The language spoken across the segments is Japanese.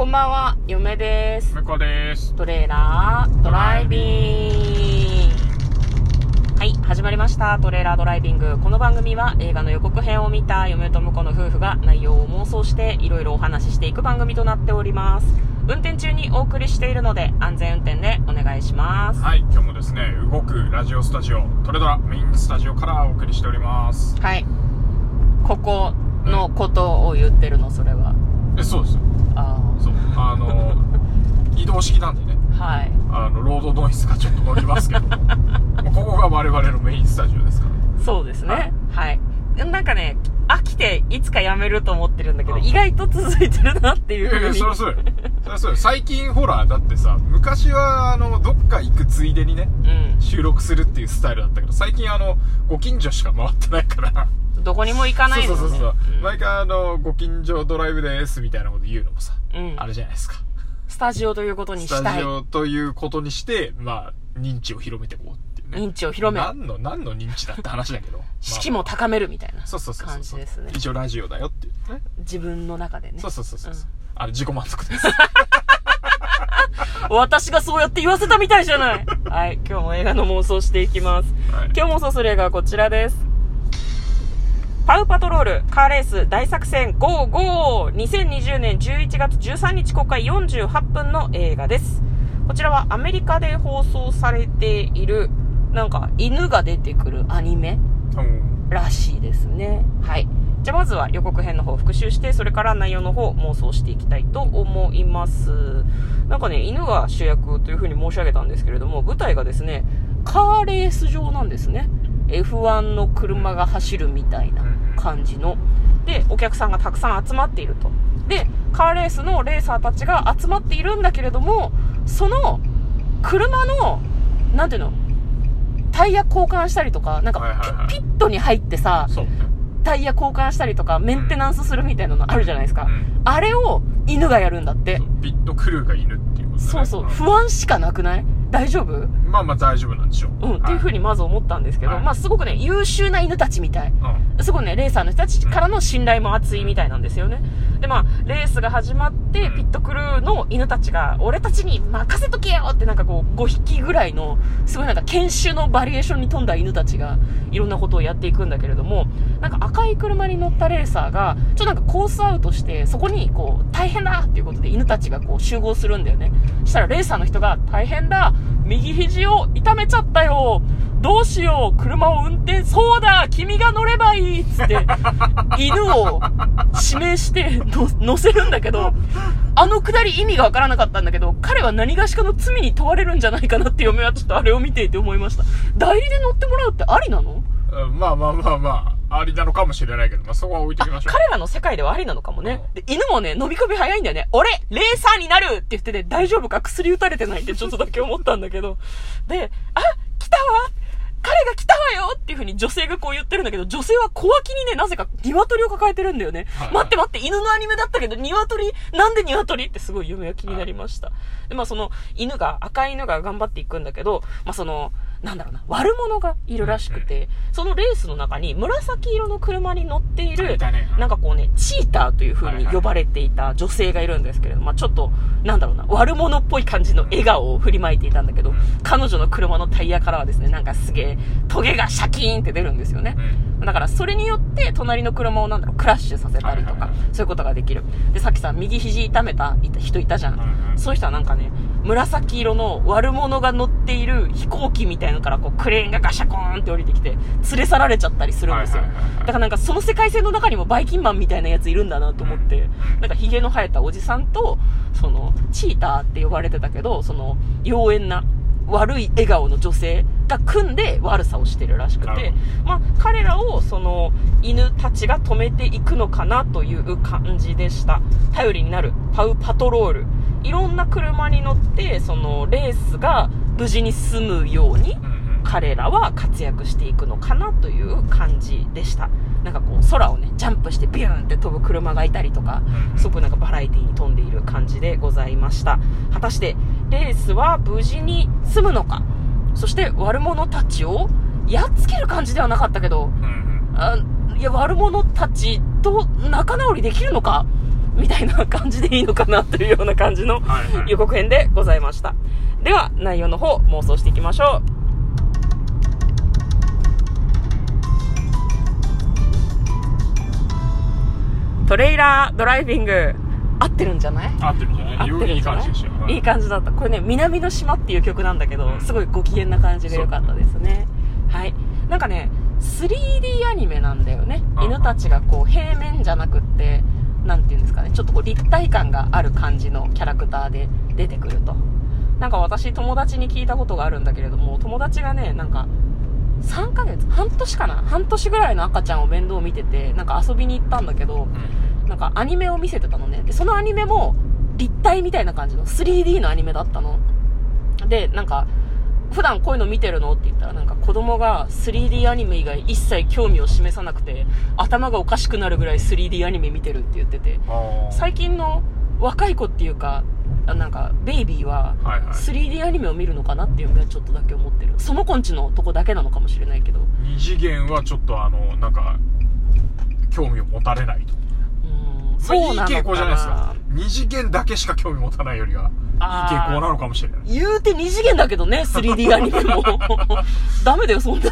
こんばんは、嫁です。向こうです。トレーラードライビング。はい、始まりました。トレーラードライビング。この番組は映画の予告編を見た嫁と婿の夫婦が内容を妄想していろいろお話ししていく番組となっております。運転中にお送りしているので安全運転でお願いします。はい、今日もですね、動くラジオスタジオ、トレドラメインスタジオからお送りしております。はい。ここのことを言ってるの、それは。え、そうですよ。あそう。あの、移動式なんでね、あ。はい。あの、ロードノイズがちょっと乗りますけど、ここが我々のメインスタジオですから。そうですはねい。はい。なんかね、飽きていつかやめると思ってるんだけど、うん意外と続いてるなっていうふうに。そりゃそうよ。そりゃそうよ。最近ほら、だってさ、昔はあの、どっか行くついでにね、うん。収録するっていうスタイルだったけど、最近あの、ご近所しか回ってないから、どこにも行かないのね。そうそうそうそう、うん毎回あのご近所ドライブですみたいなこと言うのもさ、うんあれじゃないですかスタジオということにスしたい。タジオということにしてまあ認知を広めていこうっていうね認知を広める。何の何の認知だって話だけど、まあ士気も高めるみたいなそうそうそうそう感じですね。一応ラジオだよっていうね自分の中でねそう。そうそうそう、うんあれ自己満足です 私がそうやって言わせたみたいじゃない。はい。今日も映画の妄想していきます。はい今日妄想する映画はこちらです。パウパトロール、カーレース大作戦 GO!GO!2020 年11月13日公開48分の映画です。こちらはアメリカで放送されている、なんか犬が出てくるアニメうんらしいですね。はい。じゃあまずは予告編の方を復習して、それから内容の方を妄想していきたいと思います。なんかね、犬が主役というふうに申し上げたんですけれども、舞台がですね、カーレース場なんですね。F1 の車が走るみたいな感じの。で、お客さんがたくさん集まっていると。で、カーレースのレーサーたちが集まっているんだけれども、その車の、なんていうの、タイヤ交換したりとか、なんかピピットに入ってさ、タイヤ交換したりとか、メンテナンスするみたいなのあるじゃないですか。うんあれを犬がやるんだって。ピットクルーがいるっていうことねそうそう。ん不安しかなくない？大丈夫？まあまあ大丈夫なんでしょう。うん、っていうふうにまず思ったんですけど、はい。まあすごくね、優秀な犬たちみたい。うん。すごいね、レーサーの人たちからの信頼も厚いみたいなんですよね。で、まあ、レースが始まって、うん。ピットクルーの犬たちが、俺たちに任せとけよってなんかこう、5匹ぐらいの、すごいなんか犬種のバリエーションに富んだ犬たちが、いろんなことをやっていくんだけれども、なんか赤い車に乗ったレーサーが、ちょっとなんかコースアウトして、そこにこう、大変だっていうことで犬たちがこう集合するんだよね。したらレーサーの人が、大変だ右肘を痛めちゃったよ。どうしよう。車を運転、そうだ。君が乗ればいい。っつって、犬を指名しての乗せるんだけど、あのくだり意味がわからなかったんだけど、彼は何がしかの罪に問われるんじゃないかなって嫁はちょっとあれを見ていて思いました。代理で乗ってもらうってありなの？うんまあまあまあまあありなのかもしれないけど、まあ、そこは置いておきましょう彼らの世界ではありなのかもね。で、犬もね、伸び込み早いんだよね。俺、レーサーになるって言ってね、大丈夫か？薬打たれてないってちょっとだけ思ったんだけど。で、あ、来たわ彼が来たわよっていう風に女性がこう言ってるんだけど、女性は小脇にね、なぜか鶏を抱えてるんだよね。はい待って待って、犬のアニメだったけど、鶏？なんで鶏？ってすごい夢が気になりました。で、まあその、犬が、赤い犬が頑張っていくんだけど、まあその、なんだろうな、悪者がいるらしくて、そのレースの中に紫色の車に乗っているなんかこうね、チーターという風に呼ばれていた女性がいるんですけれども、まあちょっと、なんだろうな、悪者っぽい感じの笑顔を振りまいていたんだけど、彼女の車のタイヤからはですね、なんかすげえ、トゲがシャキーンって出るんですよね。うん。だからそれによって隣の車をなんだろう、クラッシュさせたりとかそういうことができる。で、さっきさ、右肘痛めた人いたじゃん。そういう人はなんかね、紫色の悪者が乗っている飛行機みたいのからこうクレーンがガシャコーンって降りてきて、連れ去られちゃったりするんですよ。だからなんかその世界線の中にもバイキンマンみたいなやついるんだなと思って、なんかヒゲの生えたおじさんと、その、チーターって呼ばれてたけど、その、妖艶な、悪い笑顔の女性が組んで悪さをしてるらしくてまあ、彼らをその犬たちが止めていくのかなという感じでした。頼りになるパウパトロール。いろんな車に乗って、そのレースが無事に済むように、彼らは活躍していくのかなという感じでした。なんかこう空をね、ジャンプしてビューンって飛ぶ車がいたりとか、すごくなんかバラエティに飛んでいる感じでございました。果たしてレースは無事に済むのかそして悪者たちをやっつける感じではなかったけど、あいや、悪者たちと仲直りできるのかみたいな感じでいいのかなというような感じのはいはい予告編でございました。では、内容の方、妄想していきましょう。トレイラードライビング、合ってるんじゃない？合ってるんじゃない？合ってるい？い感じでしたよ。いい感じだった。これね、南の島っていう曲なんだけど、すごいご機嫌な感じでよかったですね。はい。なんかね、3D アニメなんだよね。うん犬たちがこう平面じゃなくって、なんていうんですかね、ちょっとこう立体感がある感じのキャラクターで出てくると。なんか私友達に聞いたことがあるんだけれども、友達がね、なんか、3ヶ月半年かな半年ぐらいの赤ちゃんを面倒見てて、なんか遊びに行ったんだけど、うんなんかアニメを見せてたのね。で、そのアニメも立体みたいな感じの 3D のアニメだったの。で、なんか、普段こういうの見てるのって言ったら、なんか子供が 3D アニメ以外一切興味を示さなくて、頭がおかしくなるぐらい 3D アニメ見てるって言ってて、最近の若い子っていうか、あなんか、ベイビーは、はいはい。3D アニメを見るのかなっていうのはちょっとだけ思ってる。その子んちのとこだけなのかもしれないけど。二次元はちょっとあの、なんか、興味を持たれないと。うーん、まあそうなのかな。いい傾向じゃないですか。二次元だけしか興味持たないよりは、いい傾向なのかもしれない。言うて二次元だけどね、3D アニメも。ダメだよ、そんな。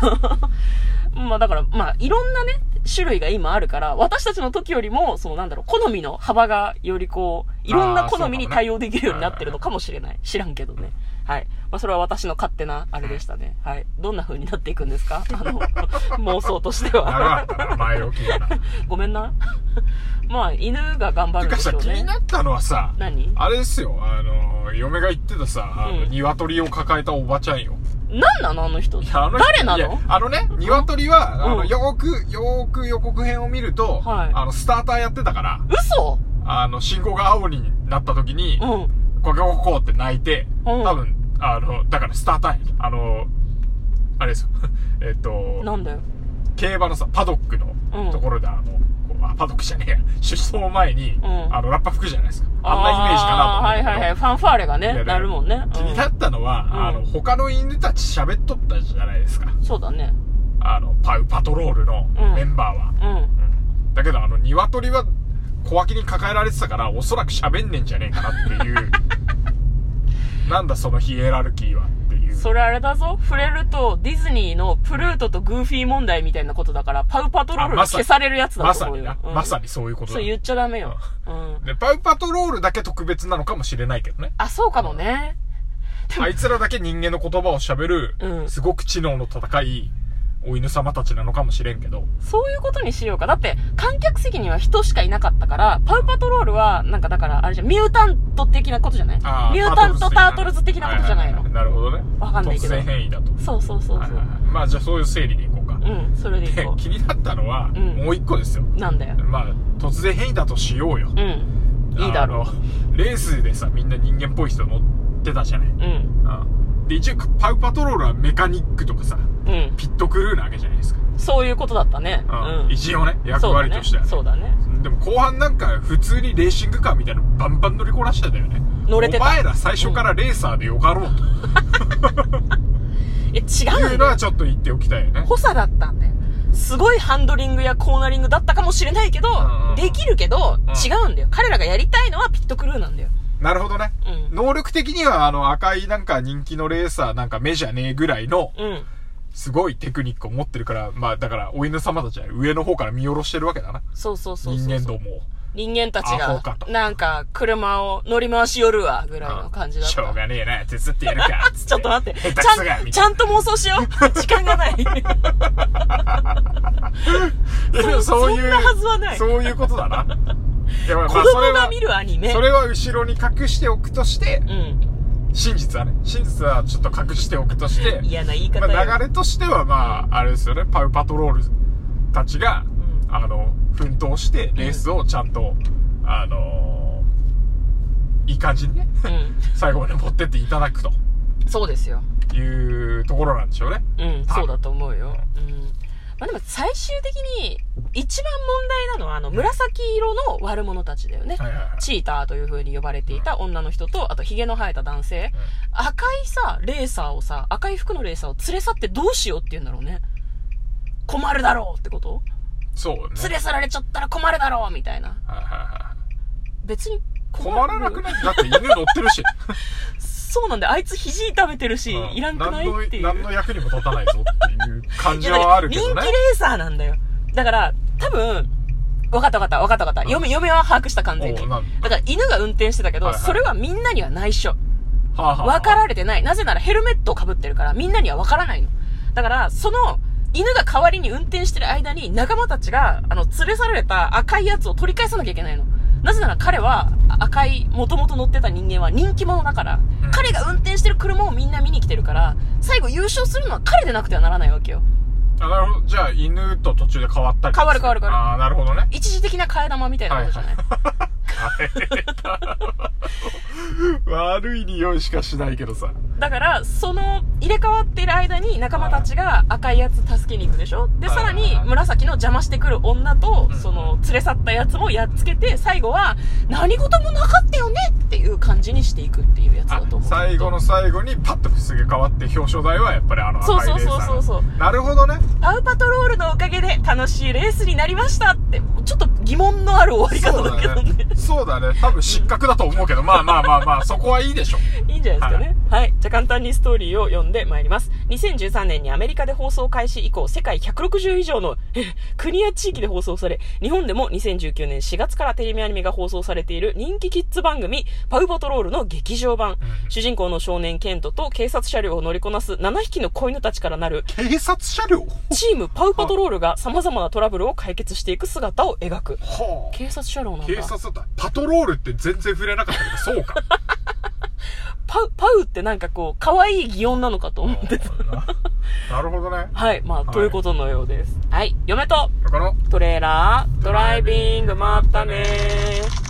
まあだから、まあいろんなね、種類が今あるから、私たちの時よりも、そのなんだろう、好みの幅がよりこう、いろんな好みに対応できるようになってるのかもしれない。知らんけどね。はい。まあそれは私の勝手なあれでしたね。はい。どんな風になっていくんですか？あの、妄想として長は。前置きがな。ごめんな。まあ、犬が頑張るんでしょうね。気になったのはさ、何？あれですよ、あの、嫁が言ってたさ、あの、うん鶏を抱えたおばちゃんよ。何なのあのあの人誰なの？あのね、鶏は、あの、うんよーく、よーく予告編を見ると、はいあの、スターターやってたから、嘘？あの、信号が青になった時に、うん。コケココって泣いて、うん多分、あの、だからスターターや。あの、あれですよ。えっと、なんだよ。競馬のさ、パドックのうんところで、あの、こうあ、パドックじゃねえや。出走前に、うんあの、ラッパ吹くじゃないですか。あんなイメージかなとはいはいはい。ファンファーレがね、なるもんね。うん気になったのは、うんあの、他の犬たち喋っとったじゃないですか。そうだね。あの、パウパトロールのうんメンバーは。うん。うんだけど、あの、鶏は小脇に抱えられてたから、おそらく喋んねえんじゃねえかなっていう。なんだそのヒエラルキーはっていう。それあれだぞ。触れると、ディズニーのプルートとグーフィー問題みたいなことだから、パウパトロールが消されるやつだと思うよ。まさにな、うんまさにそういうことだそう。言っちゃダメよ。うん。で、パウパトロールだけ特別なのかもしれないけどね。あ、そうかもね。あいつらだけ人間の言葉を喋る、うんすごく知能の高いお犬様たちなのかもしれんけど。そういうことにしようか。だって、観客席には人しかいなかったから、パウパトロールは、なんかだから、あれじゃん、ミュータント的なことじゃない？ミュータントタートルズ的なことじゃないの？なるほどね。わかんないけど突然変異だと。そうそうそうそう。はいはいはいまあじゃあそういう整理でいこうか。うん、それでいでこ 気になったのは、うんもう一個ですよ。う。なんだよ。まあ、突然変異だとしようよ。うん。いいだろあのレースでさ、みんな人間っぽい人乗ってたじゃない。う。うん。うんで、一応、パウパトロールはメカニックとかさ、うん。ピットクルーなわけじゃないですか。そういうことだったね。うんうん。一応ね、役割としてはね。そうだね。でも後半なんか普通にレーシングカーみたいなのバンバン乗りこなしてたよね。乗れてたお前ら最初からレーサーでよかろうと。そうだね。え、違いううんの。はちょっと言っておきたいよね。補佐だったんだよ。すごいハンドリングやコーナリングだったかもしれないけどできるけど、ん違うんだよ。彼らがやりたいのはピットクルーなんだよ。なるほどね。うん。能力的にはあの赤いなんか人気のレーサーなんか目じゃねえぐらいのうん。すごいテクニックを持ってるから、まあだからお犬様たちは上の方から見下ろしてるわけだな。そうそうそうそう。人間どもを。人間たちが、なんか、車を乗り回しよるわ、ぐらいの感じだった。しょうがねえな、手伝ってやるか。ちょっと待って。ちゃん、ちゃんと妄想しよう。時間がない。い やでもそういう、そんなはずはないそういうことだな。まあ子供が見るアニメ。それは後ろに隠しておくとして、うん。真実はね、真実はちょっと隠しておくとして、嫌な言い方まよ。あ、流れとしてはまあ、あれですよね、パウパトロールたちが、うんあの、奮闘して、レースをちゃんと、あのいい感じにね、うん。最後まで持ってっていただくとそうですよ。いうところなんでしょうね。うん、そうだと思うよ。うん。まあでも最終的に、一番問題なのは、あの、紫色の悪者たちだよね。はいはいはい。チーターという風に呼ばれていた女の人と、あと髭の生えた男性。赤いさ、レーサーをさ、赤い服のレーサーを連れ去ってどうしようって言うんだろうね。困るだろうってこと？そうね。連れ去られちゃったら困るだろうみたいな。はいはいはい。別に困らなくない？だって犬乗ってるし。そうなんだよ。あいつ肘痛めてるし、うんいらんくない？っていう。何の役にも立たないぞっていう感じはあるけどね人気。レーサーなんだよ。だから、多分、わかったわかった、わかったわかった。嫁、嫁は把握した完全に。だ？から犬が運転してたけど、はいはいそれはみんなには内緒。はあはあはあ分かられてない。なぜならヘルメットを被ってるから、みんなには分からないの。だから、その、犬が代わりに運転してる間に仲間たちが、あの、連れ去られた赤いやつを取り返さなきゃいけないの。なぜなら彼は、赤い、元々乗ってた人間は人気者だから、うん彼が運転してる車をみんな見に来てるから、最後優勝するのは彼でなくてはならないわけよ。あなるほど。じゃあ、犬と途中で変わったり変わる変わる変わるああ、なるほどね。一時的な替え玉みたいなことじゃない、悪い匂いしかしないけどさ。だから、その、入れ替わっている間に仲間たちが赤いやつ助けに行くでしょ？で、はいさらに紫の邪魔してくる女とう、んその、連れ去ったやつもやっつけて、最後は、何事もなかったよねっていう感じにしていくっていうやつだあと思う。最後の最後にパッとすげ変わって表彰台はやっぱりあの赤いレーサーそうそうそうそうそうなるほどね。パウパトロールのおかげで楽しいレースになりましたって、ちょっと疑問のある終わり方だけどね。そうだね。多分失格だと思うけど、まあまあまあまあ、そこはいいでしょ。いいんじゃないですかね。はい。じゃあ簡単にストーリーを読んでまいります。2013年にアメリカで放送開始以降、世界160以上のえ国や地域で放送され、日本でも2019年4月からテレビアニメが放送されている人気キッズ番組、パウパトロールの劇場版。主人公の少年ケントと警察車両を乗りこなす7匹の子犬たちからなる警察車両？チームパウパトロールが様々なトラブルを解決していく姿を描く。はあ。警察車両なんだ。警察だった。パトロールって全然触れなかったけど、そうか。パウ、パウってなんかこう、可愛い擬音なのかと思ってた。なるほどね。はい。まあ、はいということのようです。はい。嫁とトレーラー、ドライビング、まったねー。